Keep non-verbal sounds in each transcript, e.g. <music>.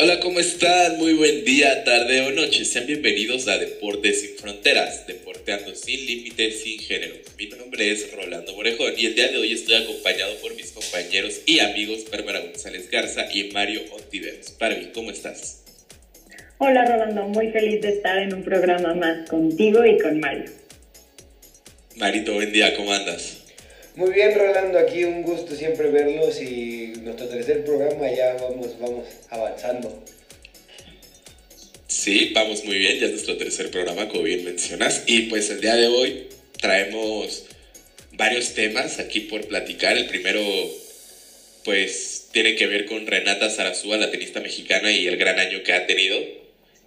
Hola, ¿cómo están? Muy buen día, tarde o noche. Sean bienvenidos a Deportes sin Fronteras, deporteando sin límites, sin género. Mi nombre es Rolando Morejón y el día de hoy estoy acompañado por mis compañeros y amigos Bárbara González Garza y Mario Ontiveros. Barbie, ¿cómo estás? Hola Rolando, muy feliz de estar en un programa más contigo y con Mario. Marito, buen día, ¿cómo andas? Muy bien, Rolando, aquí un gusto siempre verlos y nuestro tercer programa ya vamos, vamos avanzando. Sí, vamos muy bien, ya es nuestro tercer programa, como bien mencionas. Y pues el día de hoy traemos varios temas aquí por platicar. El primero, pues, tiene que ver con Renata Zarazúa, la tenista mexicana, y el gran año que ha tenido,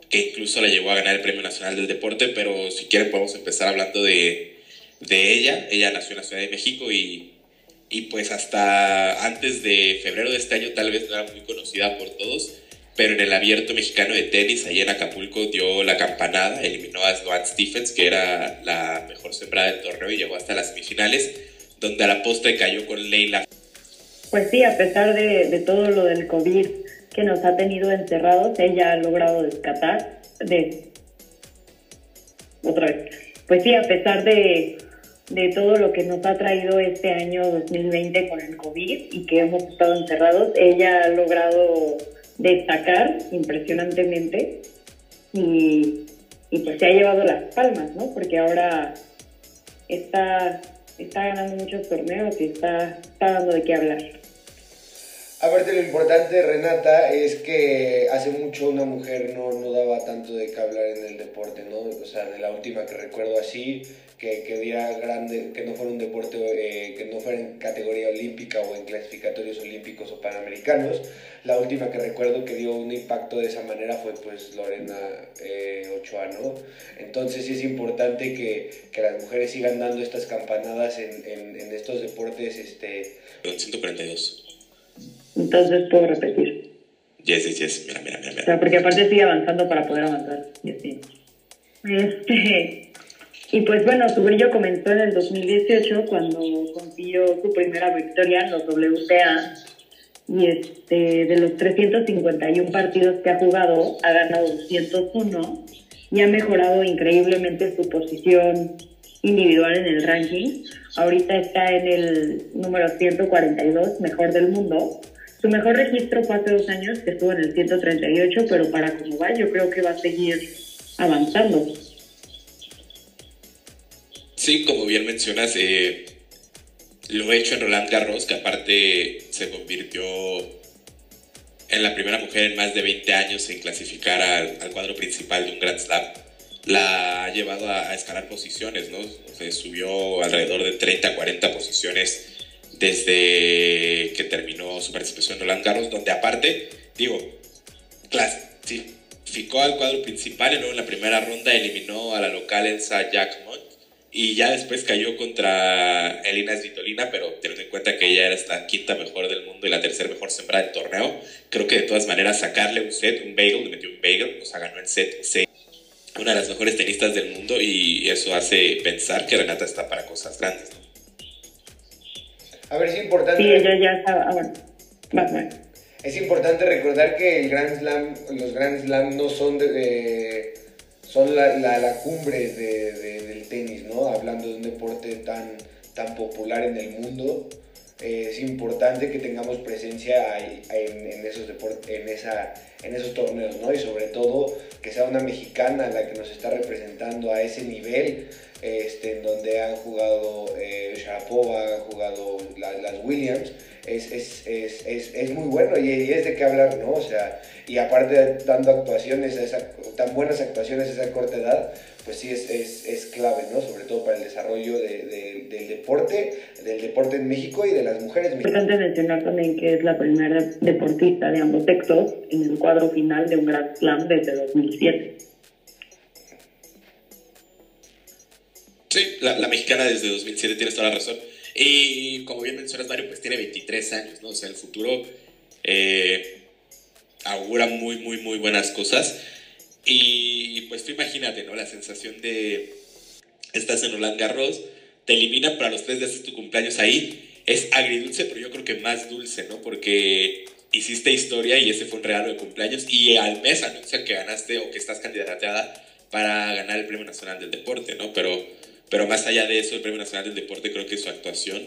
que incluso la llevó a ganar el Premio Nacional del Deporte. Pero si quieren, podemos empezar hablando de de ella. Ella nació en la Ciudad de México y, y pues hasta antes de febrero de este año tal vez no era muy conocida por todos, pero en el abierto mexicano de tenis, ahí en Acapulco, dio la campanada, eliminó a Sloan Stephens, que era la mejor sembrada del torneo y llegó hasta las semifinales, donde a la postre cayó con Leila. Pues sí, a pesar de, de todo lo del COVID que nos ha tenido encerrados, ella ha logrado descatar de... Otra vez. Pues sí, a pesar de, de todo lo que nos ha traído este año 2020 con el COVID y que hemos estado encerrados. Ella ha logrado destacar impresionantemente y, y pues se ha llevado las palmas, ¿no? Porque ahora está, está ganando muchos torneos y está, está dando de qué hablar. Aparte lo importante, Renata, es que hace mucho una mujer no, no daba tanto de qué hablar en el deporte, ¿no? O sea, de la última que recuerdo así, que, que diera grande, que no fuera un deporte, eh, que no fuera en categoría olímpica o en clasificatorios olímpicos o panamericanos. La última que recuerdo que dio un impacto de esa manera fue pues Lorena eh, Ochoa, ¿no? Entonces sí es importante que, que, las mujeres sigan dando estas campanadas en, en, en estos deportes. Este... 142. Entonces puedo repetir. Yes, yes, yes. Mira, mira, mira. O sea, porque aparte sigue avanzando para poder avanzar. Yes, sí. Este, y pues bueno, su brillo comenzó en el 2018 cuando consiguió su primera victoria en los WTA. Y este, de los 351 partidos que ha jugado, ha ganado 201 y ha mejorado increíblemente su posición individual en el ranking. Ahorita está en el número 142, mejor del mundo. Su mejor registro fue hace dos años, que estuvo en el 138, pero para cómo va, yo creo que va a seguir avanzando. Sí, como bien mencionas, eh, lo he hecho en Roland Garros, que aparte se convirtió en la primera mujer en más de 20 años en clasificar al, al cuadro principal de un Grand Slam. La ha llevado a, escalar posiciones, ¿no? Se subió alrededor de 30, 40 posiciones desde que terminó su participación en Roland Garros, donde aparte, digo, clasificó al cuadro principal y luego en la primera ronda eliminó a la local Elsa Jackmont y ya después cayó contra Elina Svitolina, pero teniendo en cuenta que ella era la quinta mejor del mundo y la tercera mejor sembrada del torneo, creo que de todas maneras sacarle un set, un bagel, le metió un bagel, o sea, ganó el set 6 una de las mejores tenistas del mundo y eso hace pensar que Renata está para cosas grandes. ¿no? A ver, es importante. Sí, ella ya. Ah, bueno. Vas, vas. Es importante recordar que el Grand Slam, los Grand Slam no son de, de son la, la, la cumbre de, de, del tenis, ¿no? Hablando de un deporte tan, tan popular en el mundo, eh, es importante que tengamos presencia en, en, esos en, esa, en esos torneos, ¿no? Y sobre todo que sea una mexicana la que nos está representando a ese nivel, este, en donde han jugado eh, Sharapova, han jugado la, las Williams, es, es, es, es, muy bueno y, y, es de qué hablar, ¿no? O sea, y aparte dando actuaciones, a esa, tan buenas actuaciones a esa corta edad, pues sí es, clave, ¿no? Sobre todo para el desarrollo de, de, del deporte, del deporte en México y de las mujeres mexicanas. Importante mencionar también que es la primera deportista de ambos sexos en el cuadro final de un Grand Slam desde 2007. Sí, la, mexicana desde 2007, tienes toda la razón. Y como bien mencionas, Mario, pues tiene 23 años, ¿no? O sea, el futuro eh, augura muy, muy, muy buenas cosas. Y pues tú imagínate, ¿no? La sensación de estás en Roland Garros, te eliminan para los tres días de tu cumpleaños ahí. Es agridulce, pero yo creo que más dulce, ¿no? Porque hiciste historia y ese fue un regalo de cumpleaños y al mes anuncia que ganaste o que estás candidateada para ganar el Premio Nacional del Deporte, ¿no? Pero, pero más allá de eso, el Premio Nacional del Deporte creo que su actuación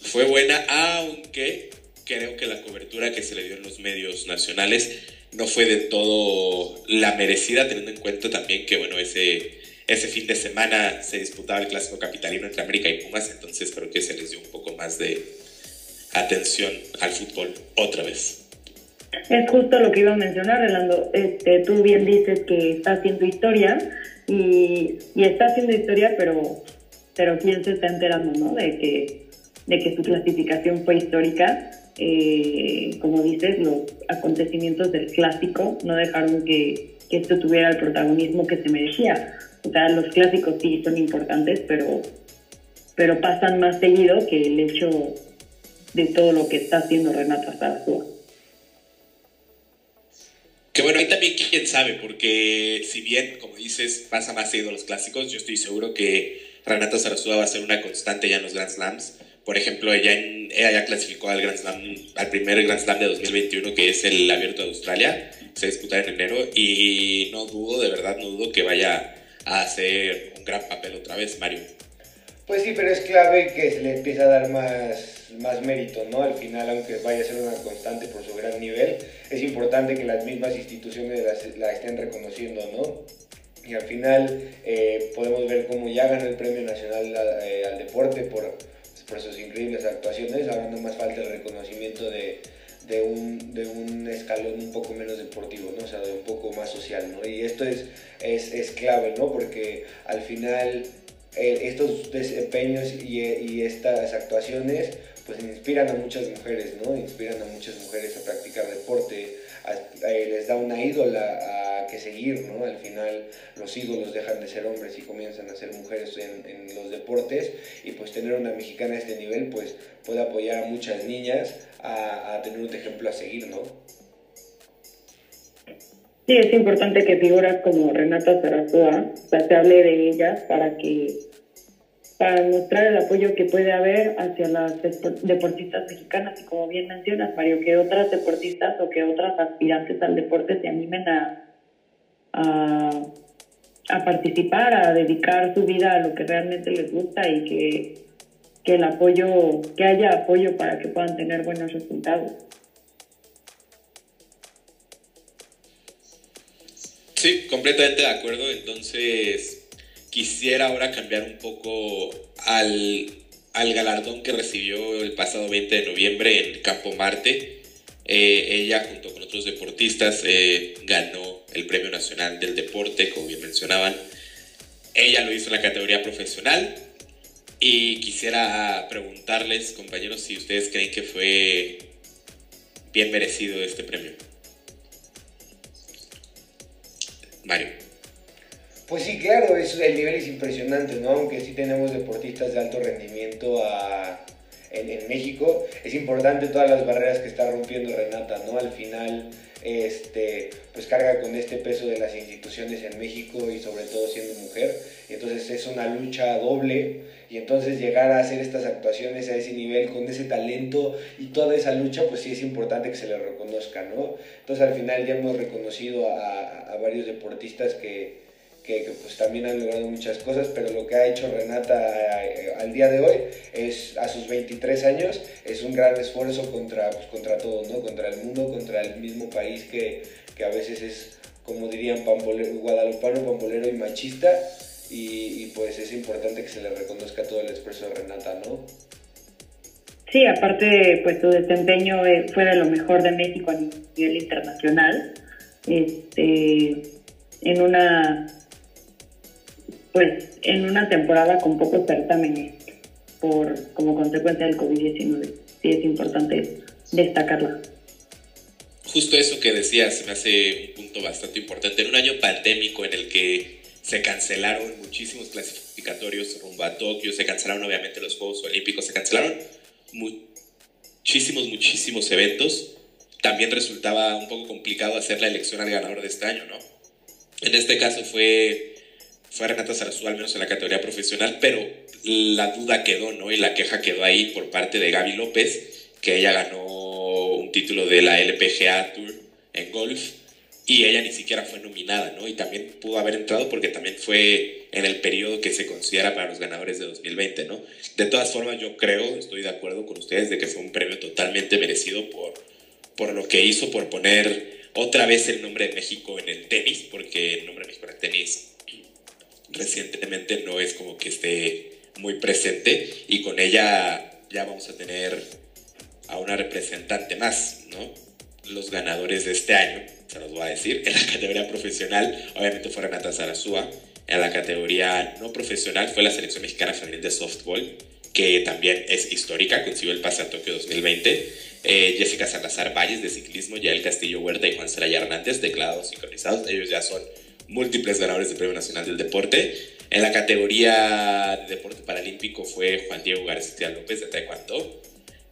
fue buena, aunque creo que la cobertura que se le dio en los medios nacionales no fue de todo la merecida, teniendo en cuenta también que, bueno, ese, ese fin de semana se disputaba el clásico capitalino entre América y Pumas, entonces creo que se les dio un poco más de atención al fútbol otra vez. Es justo lo que iba a mencionar, Relando. Este, tú bien dices que está haciendo historia y, y está haciendo historia, pero, pero quién se está enterando, ¿no? De que, de que su clasificación fue histórica. Eh, como dices, los acontecimientos del clásico no dejaron que, que esto tuviera el protagonismo que se merecía. O sea, los clásicos sí son importantes, pero, pero pasan más seguido que el hecho de todo lo que está haciendo Renata Zarazúa. Que bueno, ahí también quién sabe, porque si bien, como dices, pasa más seguido los clásicos, yo estoy seguro que Renata Zarazúa va a ser una constante ya en los Grand Slams. Por ejemplo, ella, ella ya clasificó al, Grand Slam, al primer Grand Slam de 2021, que es el Abierto de Australia, se disputa en enero, y no dudo, de verdad, no dudo que vaya a hacer un gran papel otra vez, Mario. Pues sí, pero es clave que se le empiece a dar más, más mérito, ¿no? Al final, aunque vaya a ser una constante por su gran nivel, es importante que las mismas instituciones la, estén reconociendo, ¿no? Y al final eh, podemos ver cómo ya gana el Premio Nacional eh, al Deporte por, por sus increíbles actuaciones, ahora no más falta el reconocimiento de, de un, de un escalón un poco menos deportivo, ¿no? O sea, de un poco más social, ¿no? Y esto es, es, es clave, ¿no? Porque al final eh, estos desempeños y, y, estas actuaciones pues inspiran a muchas mujeres, ¿no? Inspiran a muchas mujeres a practicar deporte, les da una ídola a que seguir, ¿no? Al final los ídolos dejan de ser hombres y comienzan a ser mujeres en, en los deportes y pues tener una mexicana a este nivel pues puede apoyar a muchas niñas a, a tener un ejemplo a seguir, ¿no? Sí, es importante que figuras como Renata Zarazúa, o sea, se hable de ellas para que para mostrar el apoyo que puede haber hacia las deportistas mexicanas y como bien mencionas, Mario, que otras deportistas o que otras aspirantes al deporte se animen a, a, a participar, a dedicar su vida a lo que realmente les gusta y que, que el apoyo, que haya apoyo para que puedan tener buenos resultados. Sí, completamente de acuerdo. Entonces, quisiera ahora cambiar un poco al, al galardón que recibió el pasado 20 de noviembre en Campo Marte. Eh, ella, junto con otros deportistas, eh, ganó el Premio Nacional del Deporte, como bien mencionaban. Ella lo hizo en la categoría profesional. Y quisiera preguntarles, compañeros, si ustedes creen que fue bien merecido este premio. Mario. Pues sí, claro, es, el nivel es impresionante, ¿no? Aunque sí tenemos deportistas de alto rendimiento en, México, es importante todas las barreras que está rompiendo Renata, ¿no? Al final, este, pues carga con este peso de las instituciones en México y sobre todo siendo mujer, entonces es una lucha doble, y entonces llegar a hacer estas actuaciones a ese nivel, con ese talento y toda esa lucha, pues sí es importante que se le reconozca, ¿no? Entonces al final ya hemos reconocido a, a varios deportistas que, que, pues también han logrado muchas cosas, pero lo que ha hecho Renata eh, al día de hoy es, a sus 23 años, es un gran esfuerzo contra, pues, contra todo, ¿no? Contra el mundo, contra el mismo país que, que a veces es, como dirían, pambolero, guadalupano, pambolero y machista, y, pues es importante que se le reconozca todo el esfuerzo de Renata, ¿no? Sí, aparte, pues su desempeño eh, fue de lo mejor de México a nivel internacional, este, en una pues en una temporada con pocos certámenes por como consecuencia del COVID-19. Sí es importante destacarla. Justo eso que decías me hace un punto bastante importante. En un año pandémico en el que se cancelaron muchísimos clasificatorios rumbo a Tokio, se cancelaron obviamente los Juegos Olímpicos, se cancelaron muchísimos, muchísimos eventos. También resultaba un poco complicado hacer la elección al ganador de este año, ¿no? En este caso fue fue Renata Zarazú, al menos en la categoría profesional, pero la duda quedó, ¿no? Y la queja quedó ahí por parte de Gaby López, que ella ganó un título de la LPGA Tour en golf y ella ni siquiera fue nominada, ¿no? Y también pudo haber entrado porque también fue en el periodo que se considera para los ganadores de 2020, ¿no? De todas formas, yo creo, estoy de acuerdo con ustedes de que fue un premio totalmente merecido por, por lo que hizo, por poner otra vez el nombre de México en el tenis, porque el nombre de México en el tenis recientemente no es como que esté muy presente y con ella ya vamos a tener a una representante más, ¿no? Los ganadores de este año, se los voy a decir, en la categoría profesional, obviamente fue Renata Zarazúa, en la categoría no profesional fue la selección mexicana femenil de softball, que también es histórica, consiguió el pase a Tokio 2020. Eh, Jessica Salazar Valles de ciclismo, Yael Castillo Huerta y Juan Celaya Hernández, declarados sincronizados. Ellos ya son múltiples ganadores del Premio Nacional del Deporte. En la categoría de deporte paralímpico fue Juan Diego García López de Taekwondo.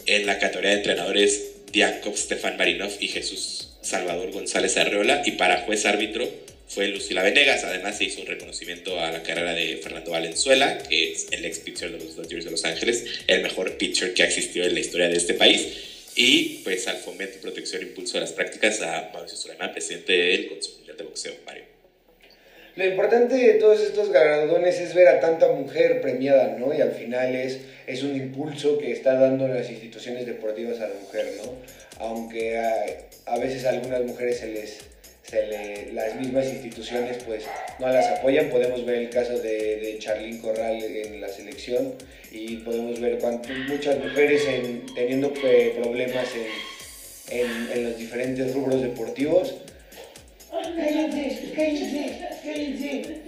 En la categoría de entrenadores, Diankov Stefan Marinov y Jesús Salvador González Arreola. Y para juez árbitro fue Lucila Venegas. Además, se hizo un reconocimiento a la carrera de Fernando Valenzuela, que es el ex pitcher de los Dodgers de Los Ángeles, el mejor pitcher que ha existido en la historia de este país y pues al fomento, protección e impulso de las prácticas a Mauricio Suleiman, presidente del Mundial de Boxeo, Mario. Lo importante de todos estos galardones es ver a tanta mujer premiada, ¿no? Y al final es, es un impulso que está dando las instituciones deportivas a la mujer, ¿no? Aunque a, veces a algunas mujeres se les, las mismas instituciones pues no las apoyan. Podemos ver el caso de, de Charlín Corral en la selección y podemos ver muchas mujeres teniendo eh, problemas en, en, los diferentes rubros deportivos. Cállense, cállense, cállense.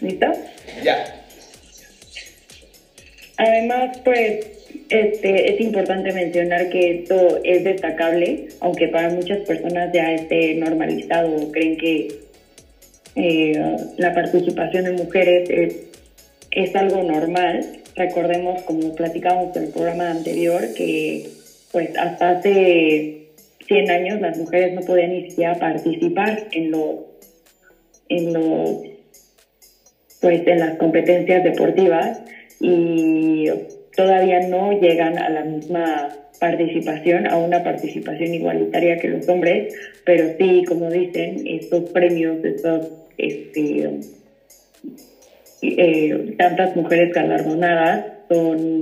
¿Listo? Ya. Además, pues este, es importante mencionar que esto es destacable, aunque para muchas personas ya esté normalizado, creen que eh, la participación de mujeres es, es, algo normal. Recordemos, como platicamos en el programa anterior, que pues hasta hace 100 años las mujeres no podían ni siquiera participar en los en los pues en las competencias deportivas y todavía no llegan a la misma participación, a una participación igualitaria que los hombres, pero sí, como dicen, estos premios, estos, este, eh, tantas mujeres galardonadas son,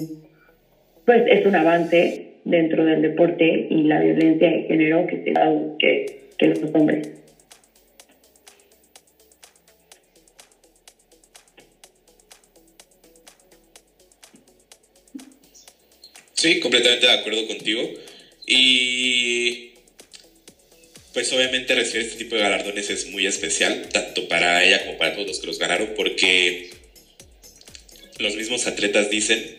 pues es un avance dentro del deporte y la violencia de género que se da que, que los hombres. Sí, completamente de acuerdo contigo. Y pues obviamente recibir este tipo de galardones es muy especial, tanto para ella como para todos los que los ganaron, porque los mismos atletas dicen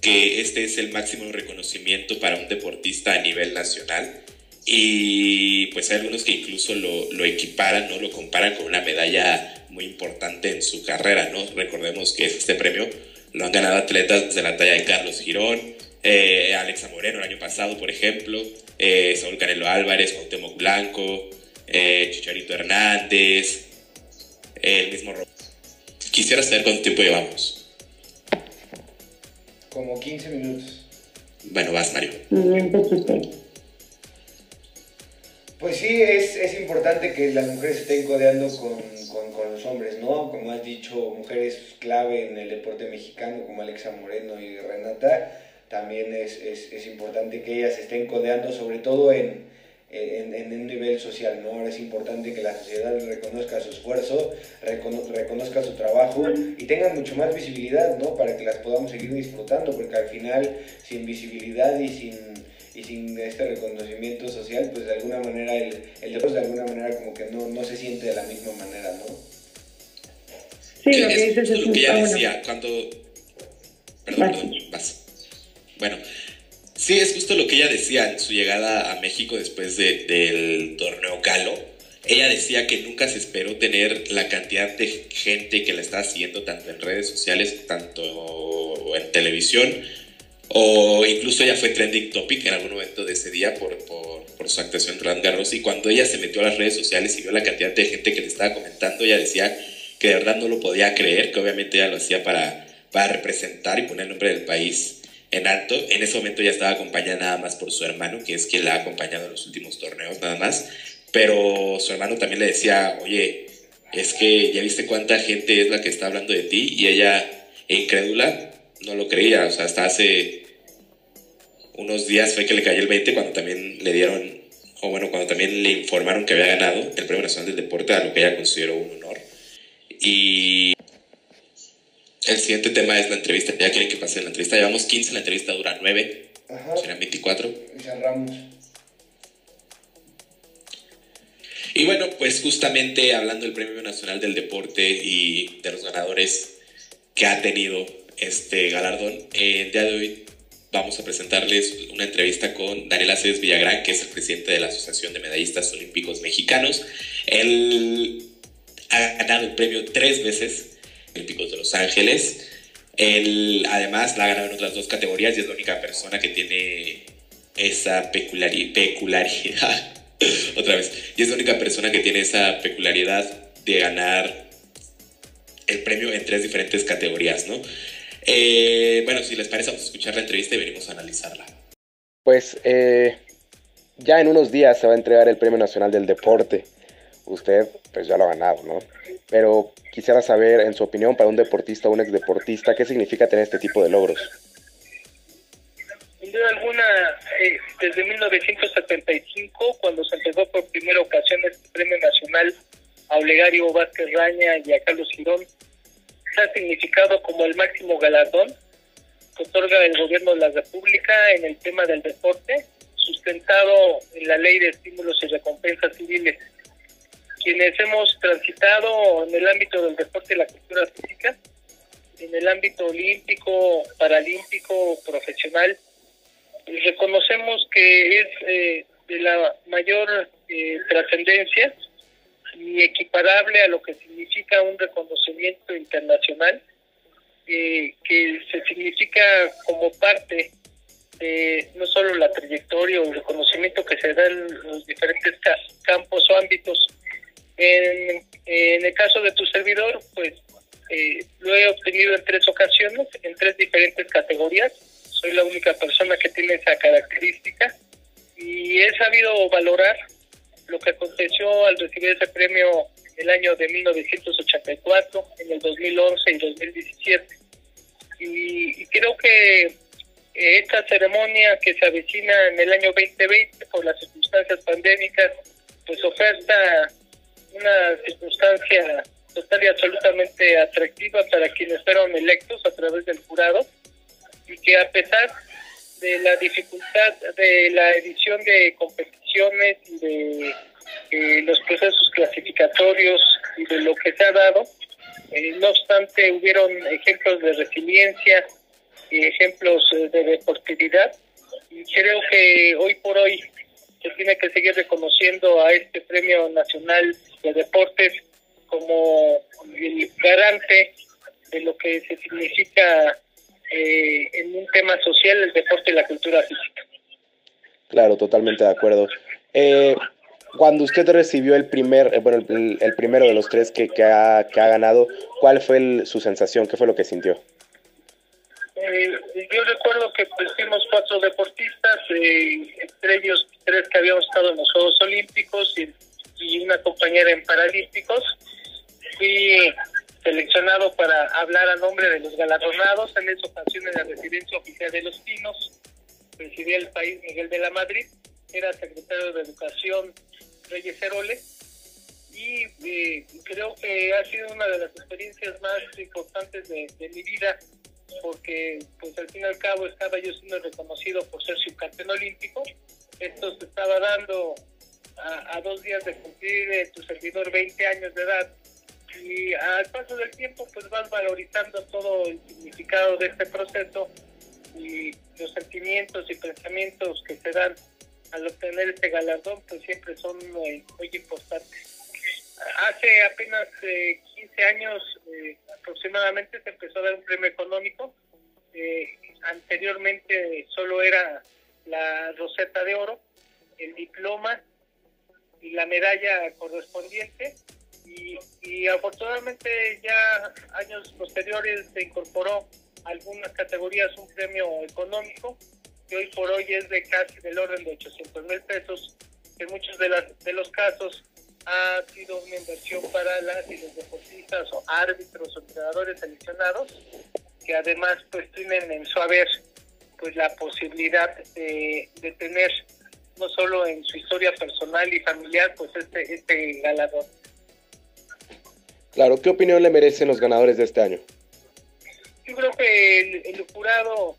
que este es el máximo reconocimiento para un deportista a nivel nacional. Y pues hay algunos que incluso lo, lo equiparan, ¿no? Lo comparan con una medalla muy importante en su carrera, ¿no? Recordemos que este premio lo han ganado atletas de la talla de Carlos Girón, eh, Alexa Moreno el año pasado, por ejemplo, eh, Saúl Canelo Álvarez, Cuauhtémoc Blanco, eh, Chicharito Hernández, el mismo Quisiera saber cuánto tiempo llevamos. Como 15 minutos. Bueno, vas, Mario. Pues sí, es, es, importante que las mujeres estén codeando con, con, con, los hombres, ¿no? Como has dicho, mujeres clave en el deporte mexicano como Alexa Moreno y Renata también es, es, es, importante que ellas estén codeando, sobre todo en, en, en, un nivel social, ¿no? Ahora es importante que la sociedad reconozca su esfuerzo, reconozca su trabajo y tengan mucho más visibilidad, ¿no? Para que las podamos seguir disfrutando, porque al final, sin visibilidad y sin, y sin este reconocimiento social, pues de alguna manera el, el deporte de alguna manera como que no, no se siente de la misma manera, ¿no? Sí, lo que dices es, lo que ella decía, cuando... Perdón, perdón, vas. Bueno, sí, es justo lo que ella decía en su llegada a México después del torneo Galo. Ella decía que nunca se esperó tener la cantidad de gente que la estaba siguiendo tanto en redes sociales, tanto en televisión, o incluso ella fue trending topic en algún momento de ese día por, su actuación en Roland Garros. Y cuando ella se metió a las redes sociales y vio la cantidad de gente que le estaba comentando, ella decía que de verdad no lo podía creer, que obviamente ella lo hacía para representar y poner el nombre del país en alto. En ese momento ya estaba acompañada nada más por su hermano, que es quien la ha acompañado en los últimos torneos nada más. Pero su hermano también le decía, oye, es que ya viste cuánta gente es la que está hablando de ti y ella, incrédula, no lo creía. O sea, hasta hace unos días fue que le cayó el 20 cuando también le dieron, o bueno, cuando también le informaron que había ganado el Premio Nacional del Deporte, a lo que ella consideró un honor. Y el siguiente tema es la entrevista. Ya quieren que pase la entrevista. Llevamos 15, la entrevista dura 9. Ajá. Serán 24. cerramos. Y bueno, pues justamente hablando del Premio Nacional del Deporte y de los ganadores que ha tenido este galardón, el día de hoy vamos a presentarles una entrevista con Daniel Aceves Villagrán, que es el presidente de la Asociación de Medallistas Olímpicos Mexicanos. Él ha ganado el premio tres veces De Los Ángeles. Él además la ha ganado en otras dos categorías y es la única persona que tiene esa peculiaridad. <laughs> Otra vez. Y es la única persona que tiene esa peculiaridad de ganar el premio en tres diferentes categorías, ¿no? Eh, bueno, si les parece, vamos a escuchar la entrevista y venimos a analizarla. Pues eh, ya en unos días se va a entregar el Premio Nacional del Deporte. Usted, pues ya lo ha ganado, ¿no? Pero quisiera saber, en su opinión, para un deportista o un exdeportista, ¿qué significa tener este tipo de logros? Sin duda alguna, eh, desde 1975, cuando se empezó por primera ocasión este premio nacional a Olegario Vázquez Raña y a Carlos Girón, se ha significado como el máximo galardón que otorga el gobierno de la República en el tema del deporte, sustentado en la ley de estímulos y recompensas civiles quienes hemos transitado en el ámbito del deporte y la cultura física, en el ámbito olímpico, paralímpico, profesional, reconocemos que es eh, de la mayor eh, trascendencia y equiparable a lo que significa un reconocimiento internacional, eh, que se significa como parte de no solo la trayectoria o el reconocimiento que se da en los diferentes campos o ámbitos en, el caso de tu servidor, pues eh, lo he obtenido en tres ocasiones, en tres diferentes categorías. Soy la única persona que tiene esa característica y he sabido valorar lo que aconteció al recibir ese premio en el año de 1984, en el 2011 y 2017. Y, y creo que esta ceremonia que se avecina en el año 2020 por las circunstancias pandémicas, total y absolutamente atractiva para quienes fueron electos a través del jurado y que a pesar de la dificultad de la edición de competiciones y de eh, los procesos clasificatorios y de lo que se ha dado, eh, no obstante hubieron ejemplos de resiliencia y ejemplos eh, de deportividad. Y creo que hoy por hoy se tiene que seguir reconociendo a este Premio Nacional de Deportes como el garante de lo que se significa eh, en un tema social el deporte y la cultura física. Claro, totalmente de acuerdo. Eh, cuando usted recibió el primer, eh, bueno, el, primero de los tres que, que, ha, que ha ganado, ¿cuál fue su sensación? ¿Qué fue lo que sintió? yo recuerdo que pues, fuimos cuatro deportistas, entre ellos tres que habíamos estado en los Juegos Olímpicos y y una compañera en Paralímpicos. Fui seleccionado para hablar a nombre de los galardonados en esa ocasión en la residencia oficial de Los Pinos. Presidía el país Miguel de la Madrid, era secretario de Educación Reyes Heroles y eh, creo que ha sido una de las experiencias más importantes de, de, mi vida porque pues al fin y al cabo estaba yo siendo reconocido por ser subcampeón olímpico. Esto se estaba dando a, dos días de cumplir eh, tu servidor 20 años de edad y al paso del tiempo pues vas valorizando todo el significado de este proceso y los sentimientos y pensamientos que se dan al obtener este galardón pues siempre son muy, importantes. Hace apenas 15 eh, años eh, aproximadamente se empezó a dar un premio económico. anteriormente solo era la roseta de oro, el diploma y la medalla correspondiente. Y, afortunadamente ya años posteriores se incorporó algunas categorías un premio económico que hoy por hoy es de casi del orden de 800 mil pesos, que en muchos de, las, de los casos ha sido una inversión para las y los deportistas o árbitros o entrenadores seleccionados, que además pues tienen en su haber pues la posibilidad de, de tener no solo en su historia personal y familiar pues este, este galardón. Claro, ¿qué opinión le merecen los ganadores de este año? Yo creo que el, el jurado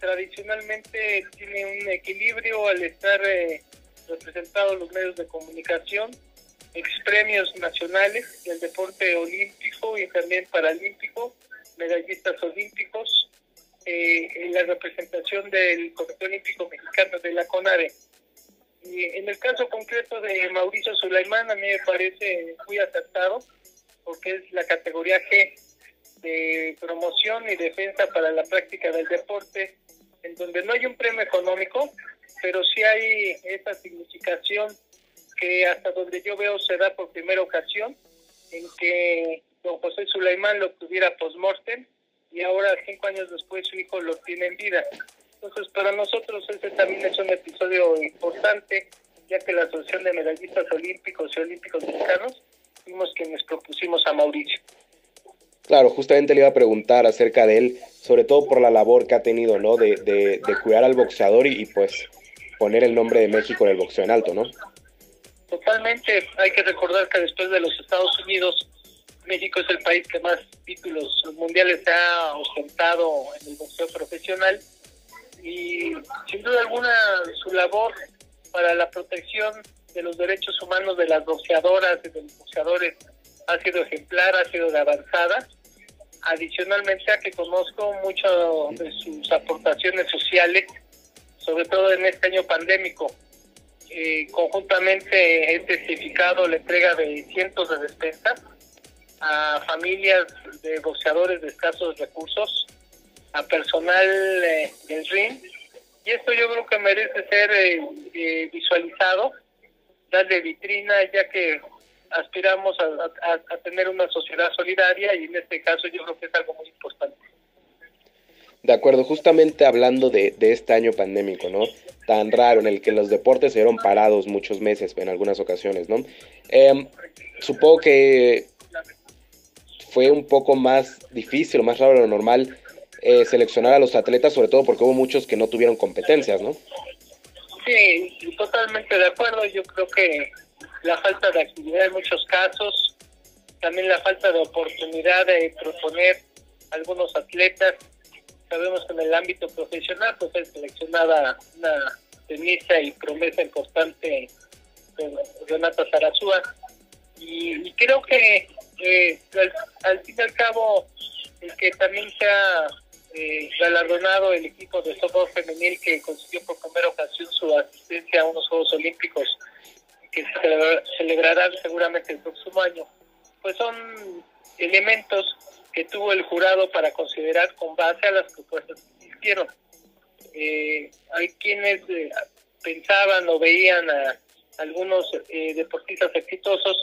tradicionalmente tiene un equilibrio al estar eh, representados los medios de comunicación, expremios nacionales del deporte olímpico y también paralímpico, medallistas olímpicos, eh, en la representación del Comité Olímpico Mexicano de la CONADE. Y en el caso concreto de Mauricio Sulaimán, a mí me parece muy acertado, porque es la categoría G de promoción y defensa para la práctica del deporte, en donde no hay un premio económico, pero sí hay esa significación que hasta donde yo veo se da por primera ocasión, en que don José Sulaimán lo tuviera post-mortem y ahora, cinco años después, su hijo lo tiene en vida. Entonces, para nosotros ese también es un episodio importante, ya que la Asociación de Medallistas Olímpicos y Olímpicos Mexicanos fuimos quienes propusimos a Mauricio. Claro, justamente le iba a preguntar acerca de él, sobre todo por la labor que ha tenido, ¿no? De, de, de cuidar al boxeador y, y, pues poner el nombre de México en el boxeo en alto, ¿no? Totalmente, hay que recordar que después de los Estados Unidos, México es el país que más títulos mundiales ha ostentado en el boxeo profesional y sin duda alguna su labor para la protección de los derechos humanos de las boxeadoras y de los boxeadores ha sido ejemplar, ha sido de avanzada. Adicionalmente a que conozco mucho de sus aportaciones sociales, sobre todo en este año pandémico. Eh, conjuntamente he testificado la entrega de cientos de despensas a familias de boxeadores de escasos recursos, a personal eh, del ring, y esto yo creo que merece ser eh, visualizado, darle vitrina, ya que aspiramos a, a, tener una sociedad solidaria y en este caso yo creo que es algo muy importante. De acuerdo, justamente hablando de, de este año pandémico, ¿no? Tan raro en el que los deportes se vieron parados muchos meses en algunas ocasiones, ¿no? Eh, supongo que fue un poco más difícil más raro de lo normal eh, seleccionar a los atletas, sobre todo porque hubo muchos que no tuvieron competencias, ¿no? Sí, totalmente de acuerdo. Yo creo que la falta de actividad en muchos casos, también la falta de oportunidad de proponer algunos atletas. Sabemos que en el ámbito profesional pues es seleccionada una tenista y promesa importante Renata Zarazúa. Y, y creo que eh, al, al, fin y al cabo el que también se ha eh, galardonado el equipo de softball femenil que consiguió por primera ocasión su asistencia a unos Juegos Olímpicos que se celebrarán seguramente el próximo año, pues son elementos que tuvo el jurado para considerar con base a las propuestas que hicieron. Eh, hay quienes eh, pensaban o veían a algunos eh, deportistas exitosos,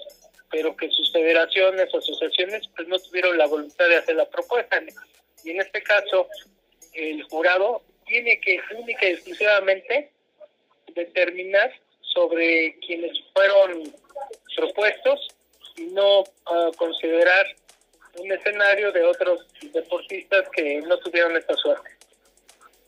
pero que sus federaciones o asociaciones pues no tuvieron la voluntad de hacer la propuesta. Y en este caso, el jurado tiene que única y exclusivamente determinar sobre quienes fueron propuestos y no uh, considerar un escenario de otros deportistas que no tuvieron esta suerte.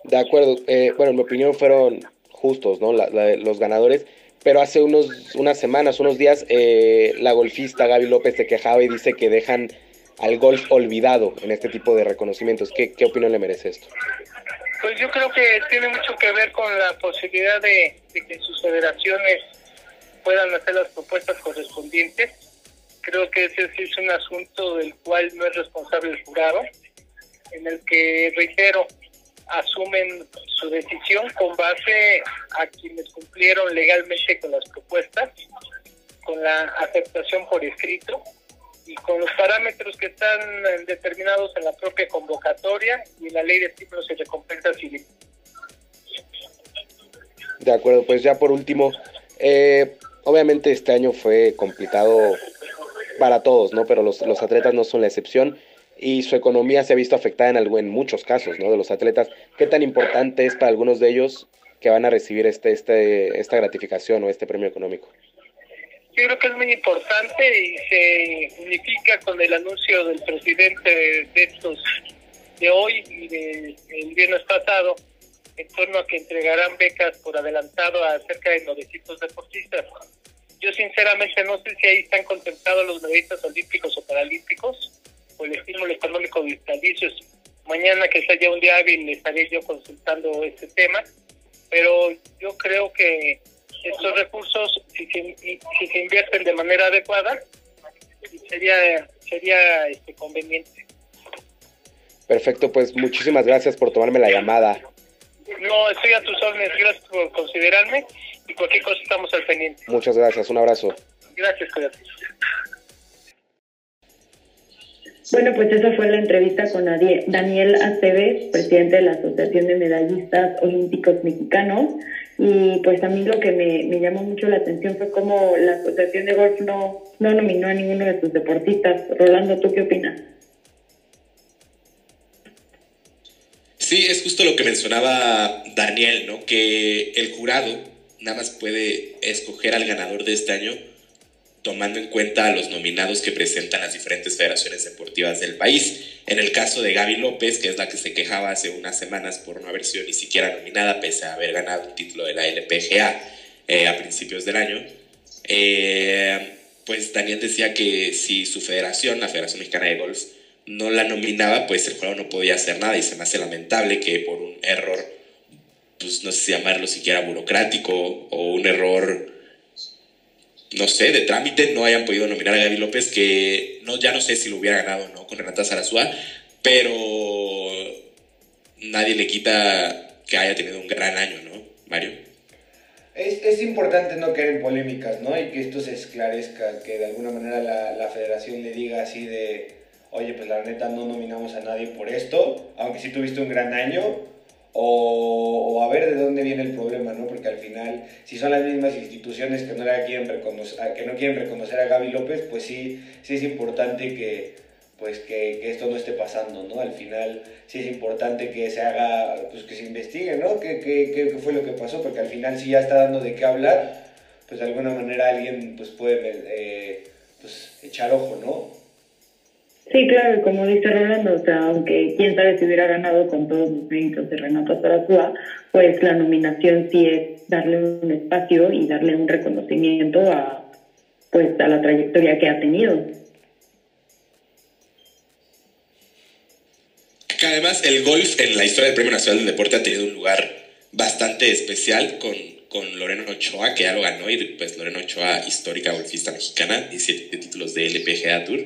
De acuerdo, eh, bueno, en mi opinión fueron justos, ¿no? La, la, los ganadores, pero hace unos, unas semanas, unos días, eh, la golfista Gaby López se quejaba y dice que dejan al golf olvidado en este tipo de reconocimientos. ¿Qué, qué opinión le merece esto? Pues yo creo que tiene mucho que ver con la posibilidad de, que sus federaciones puedan hacer las propuestas correspondientes. Creo que ese es un asunto del cual no es responsable el jurado, en el que, reitero, asumen su decisión con base a quienes cumplieron legalmente con las propuestas, con la aceptación por escrito y con los parámetros que están determinados en la propia convocatoria y la ley de estímulos y recompensas civil. De acuerdo, pues ya por último, eh, obviamente este año fue complicado para todos, ¿no? Pero los, los atletas no son la excepción. y su economía se ha visto afectada en, algo, en muchos casos, ¿no? De los atletas. ¿Qué tan importante es para algunos de ellos que van a recibir este, este, esta gratificación o este premio económico? Yo creo que es muy importante y se unifica con el anuncio del presidente de estos de hoy y del viernes pasado en torno a que entregarán becas por adelantado a cerca de 900 deportistas. Yo sinceramente no sé si ahí están contemplados los medallistas olímpicos o paralímpicos o el estímulo económico vitalicio. Mañana que sea ya un día hábil estaré yo consultando este tema, pero yo creo que estos recursos, si se, si se invierten de manera adecuada, sería, sería este, conveniente. Perfecto, pues muchísimas gracias por tomarme la llamada. No, estoy a tus órdenes, gracias por considerarme y cualquier cosa estamos al pendiente. Muchas gracias, un abrazo. Gracias, cuídate. Bueno, pues esa fue la entrevista con Daniel Aceves, presidente de la Asociación de Medallistas Olímpicos Mexicanos. Y pues a mí lo que me, me llamó mucho la atención fue cómo la Asociación de Golf no, no nominó a ninguno de sus deportistas. Rolando, ¿tú qué opinas? Sí, es justo lo que mencionaba Daniel, ¿no? Que el jurado nada más puede escoger al ganador de este año tomando en cuenta a los nominados que presentan las diferentes federaciones deportivas del país. En el caso de Gaby López, que es la que se quejaba hace unas semanas por no haber sido ni siquiera nominada, pese a haber ganado un título de la LPGA eh, a principios del año, eh, pues Daniel decía que si su federación, la Federación Mexicana de Golf, no la nominaba, pues el jurado no podía hacer nada y se me hace lamentable que por un error, pues no sé si llamarlo siquiera burocrático o un error, no sé, de trámite, no hayan podido nominar a Gaby López, que no, ya no sé si lo hubiera ganado no con Renata Zarazúa, pero nadie le quita que haya tenido un gran año, ¿no, Mario? Es, es, importante no caer en polémicas, ¿no? Y que esto se esclarezca, que de alguna manera la, la federación le diga así de oye, pues la neta no nominamos a nadie por esto, aunque sí tuviste un gran año, o, a ver de dónde viene el problema, ¿no? Porque al final, si son las mismas instituciones que no, quieren, reconocer, que no quieren reconocer a Gaby López, pues sí, sí es importante que, pues que, esto no esté pasando, ¿no? Al final sí es importante que se haga, pues que se investigue, ¿no? ¿Qué, qué, qué fue lo que pasó? Porque al final si ya está dando de qué hablar, pues de alguna manera alguien pues puede eh, pues, echar ojo, ¿no? Sí, claro, como dice Rolando, o sea, aunque quién sabe si hubiera ganado con todos los méritos de Renato Zarazúa, pues la nominación sí es darle un espacio y darle un reconocimiento a, pues, a la trayectoria que ha tenido. además el golf en la historia del Premio Nacional del Deporte ha tenido un lugar bastante especial con, con Lorena Ochoa, que ya lo ganó, y pues Lorena Ochoa, histórica golfista mexicana, 17 títulos de LPGA Tour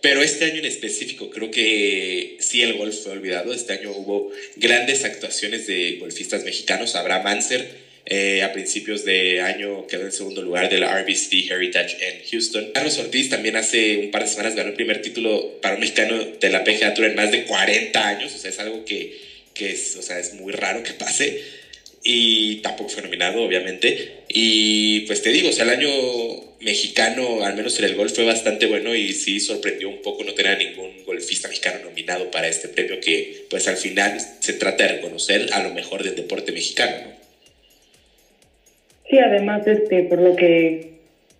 pero este año en específico creo que sí el golf fue olvidado. Este año hubo grandes actuaciones de golfistas mexicanos. Abraham Anser eh, a principios de año quedó en segundo lugar del RBC Heritage en Houston. Carlos Ortiz también hace un par de semanas ganó el primer título para un mexicano de la PGA Tour en más de 40 años. O sea, es algo que, que es, o sea, es muy raro que pase. Y tampoco fue nominado, obviamente. Y pues te digo, o sea, el año mexicano, al menos en el golf, fue bastante bueno y sí sorprendió un poco no tener a ningún golfista mexicano nominado para este premio que pues al final se trata de reconocer a lo mejor del deporte mexicano. Sí, además este por lo que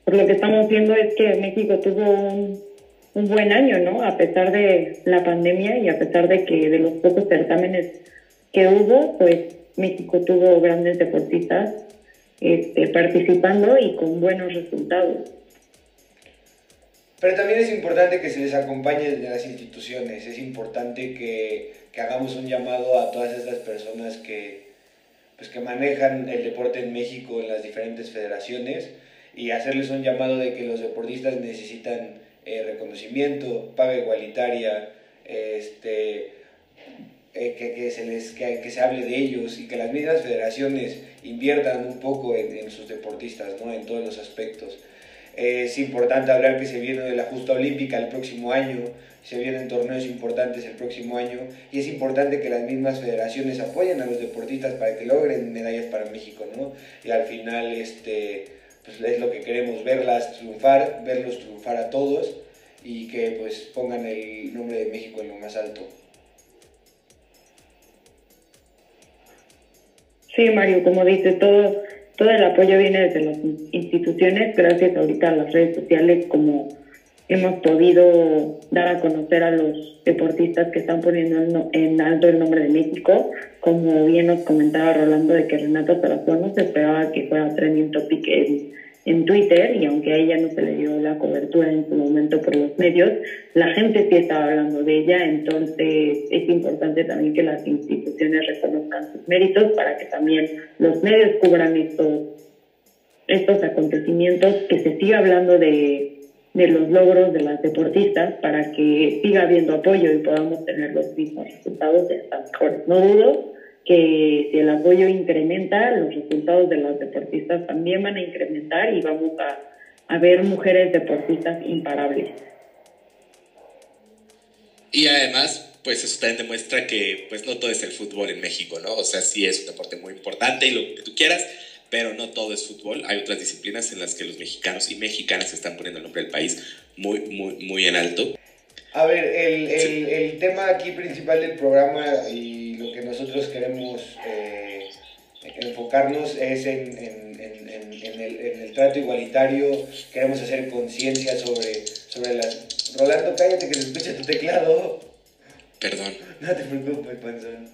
por lo que estamos viendo es que México tuvo un buen año, ¿no? A pesar de la pandemia y a pesar de que de los pocos certámenes que hubo, pues México tuvo grandes deportistas este, participando y con buenos resultados. Pero también es importante que se les acompañe desde las instituciones, es importante que, que, hagamos un llamado a todas estas personas que, pues que manejan el deporte en México en las diferentes federaciones y hacerles un llamado de que los deportistas necesitan eh, reconocimiento, paga igualitaria, este, eh, que, que, se les, que, que, se hable de ellos y que las mismas federaciones inviertan un poco en, sus deportistas, ¿no? en todos los aspectos. es importante hablar que se viene de la justa olímpica el próximo año, se vienen torneos importantes el próximo año y es importante que las mismas federaciones apoyen a los deportistas para que logren medallas para México, ¿no? Y al final este, pues es lo que queremos, verlas triunfar, verlos triunfar a todos y que pues pongan el nombre de México en lo más alto. Sí, Mario, como dice, todo, todo el apoyo viene desde las instituciones, gracias ahorita a las redes sociales, como hemos podido dar a conocer a los deportistas que están poniendo en alto el nombre de México. Como bien nos comentaba Rolando de que Renata Tarazona se esperaba que fuera trending topic en, en Twitter y aunque a ella no se le dio la cobertura en su momento por los medios, la gente sí estaba hablando de ella, entonces es importante también que las instituciones reconozcan sus méritos para que también los medios cubran estos, estos acontecimientos, que se siga hablando de de los logros de las deportistas para que siga habiendo apoyo y podamos tener los mismos resultados de estas mejores. No dudo que si el apoyo incrementa, los resultados de las deportistas también van a incrementar y vamos a, a ver mujeres deportistas imparables. Y además, pues eso también demuestra que pues no todo es el fútbol en México, ¿no? O sea, sí es un deporte muy importante y lo que tú quieras, pero no todo es fútbol. Hay otras disciplinas en las que los mexicanos y mexicanas están poniendo el nombre del país muy, muy, muy en alto. A ver, el, el, el tema aquí principal del programa y nosotros queremos eh, enfocarnos es en, en, en, en, el, en el trato igualitario, queremos hacer conciencia sobre, sobre las... Rolando, cállate que se escucha tu teclado. Perdón. No te preocupes, panzón.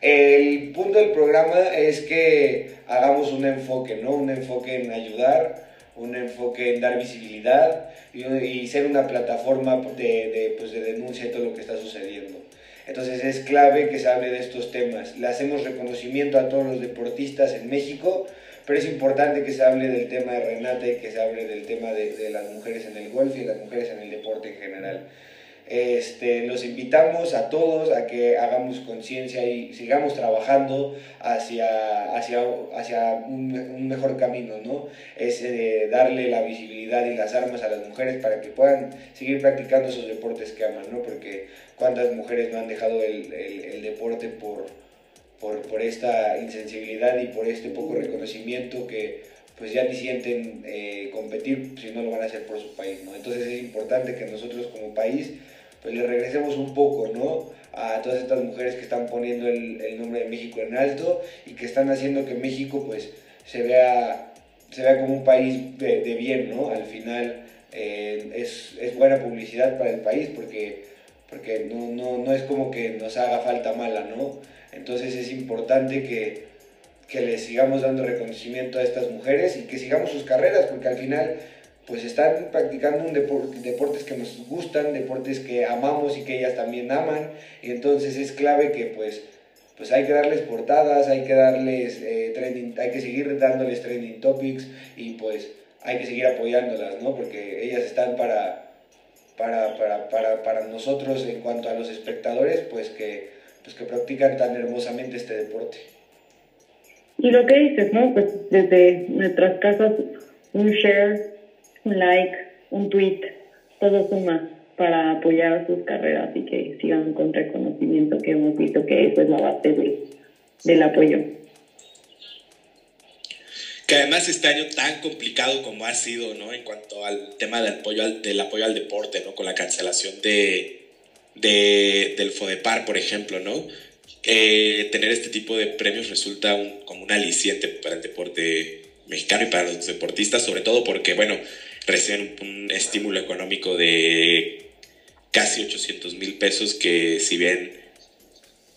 El punto del programa es que hagamos un enfoque, ¿no? Un enfoque en ayudar, un enfoque en dar visibilidad y, ser una plataforma de, de, pues de denuncia de todo lo que está sucediendo. Entonces es clave que se hable de estos temas. Le hacemos reconocimiento a todos los deportistas en México, pero es importante que se hable del tema de Renate, que se hable del tema de, de las mujeres en el golf y las mujeres en el deporte en general. Este, los invitamos a todos a que hagamos conciencia y sigamos trabajando hacia, hacia, hacia un, un mejor camino, ¿no? Es darle la visibilidad y las armas a las mujeres para que puedan seguir practicando esos deportes que aman, ¿no? Porque cuántas mujeres no han dejado el, el, el deporte por, por, por esta insensibilidad y por este poco reconocimiento que pues ya ni sienten eh, competir si no lo van a hacer por su país, ¿no? Entonces es importante que nosotros como país pues le regresemos un poco, ¿no? A todas estas mujeres que están poniendo el, nombre de México en alto y que están haciendo que México pues se vea, se vea como un país de, de bien, ¿no? Al final eh, es, es, buena publicidad para el país porque, porque no, no, no, es como que nos haga falta mala, ¿no? Entonces es importante que, que les sigamos dando reconocimiento a estas mujeres y que sigamos sus carreras porque al final pues están practicando un deporte, deportes que nos gustan, deportes que amamos y que ellas también aman, y entonces es clave que pues, pues hay que darles portadas, hay que darles eh, hay que seguir dándoles trending topics y pues hay que seguir apoyándolas, ¿no? Porque ellas están para, para, para, para, para nosotros en cuanto a los espectadores, pues que, pues que practican tan hermosamente este deporte. Y lo que dices, ¿no? Pues desde nuestras casas, un share un like, un tweet, todo suma para apoyar sus carreras y que sigan con reconocimiento que hemos visto que eso es la base de, del apoyo. Que además este año tan complicado como ha sido, ¿no? En cuanto al tema del apoyo al, del apoyo al deporte, ¿no? Con la cancelación de, de del FODEPAR, por ejemplo, ¿no? Eh, tener este tipo de premios resulta un, como un aliciente para el deporte mexicano y para los deportistas, sobre todo porque, bueno, reciben un, estímulo económico de casi 800 mil pesos que si bien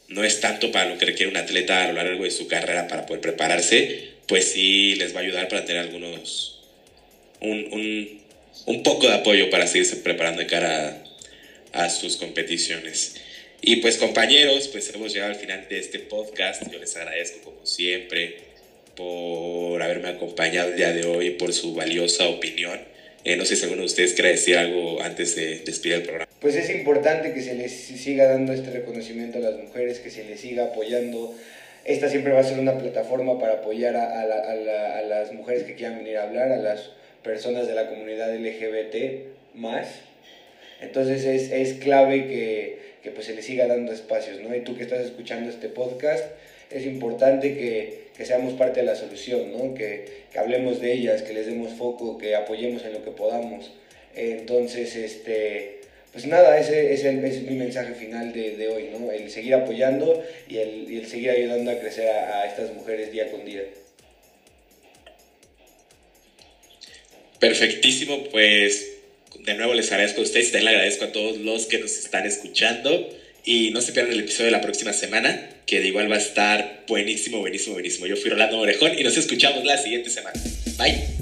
no es tanto para lo que requiere un atleta a lo largo de su carrera para poder prepararse, pues sí les va a ayudar para tener algunos, un, un, un poco de apoyo para seguirse preparando de cara a, a, sus competiciones. Y pues compañeros, pues hemos llegado al final de este podcast. Yo les agradezco como siempre por haberme acompañado el día de hoy, por su valiosa opinión. Eh, no sé si alguno de ustedes quiere decir algo antes de despedir el programa. Pues es importante que se les siga dando este reconocimiento a las mujeres, que se les siga apoyando. Esta siempre va a ser una plataforma para apoyar a, a, la, a, la, a las mujeres que quieran venir a hablar, a las personas de la comunidad LGBT más. Entonces es, es clave que, que pues se les siga dando espacios, ¿no? Y tú que estás escuchando este podcast, es importante que, que seamos parte de la solución, ¿no? que, hablemos de ellas, que les demos foco, que apoyemos en lo que podamos. Entonces, este, pues nada, ese, ese es mi mensaje final de, hoy, ¿no? El seguir apoyando y el, seguir ayudando a crecer a, estas mujeres día con día. Perfectísimo, pues de nuevo les agradezco a ustedes y también le agradezco a todos los que nos están escuchando. Y no se pierdan el episodio de la próxima semana, que de igual va a estar buenísimo, buenísimo, buenísimo. Yo fui Rolando Orejón y nos escuchamos la siguiente semana. Bye.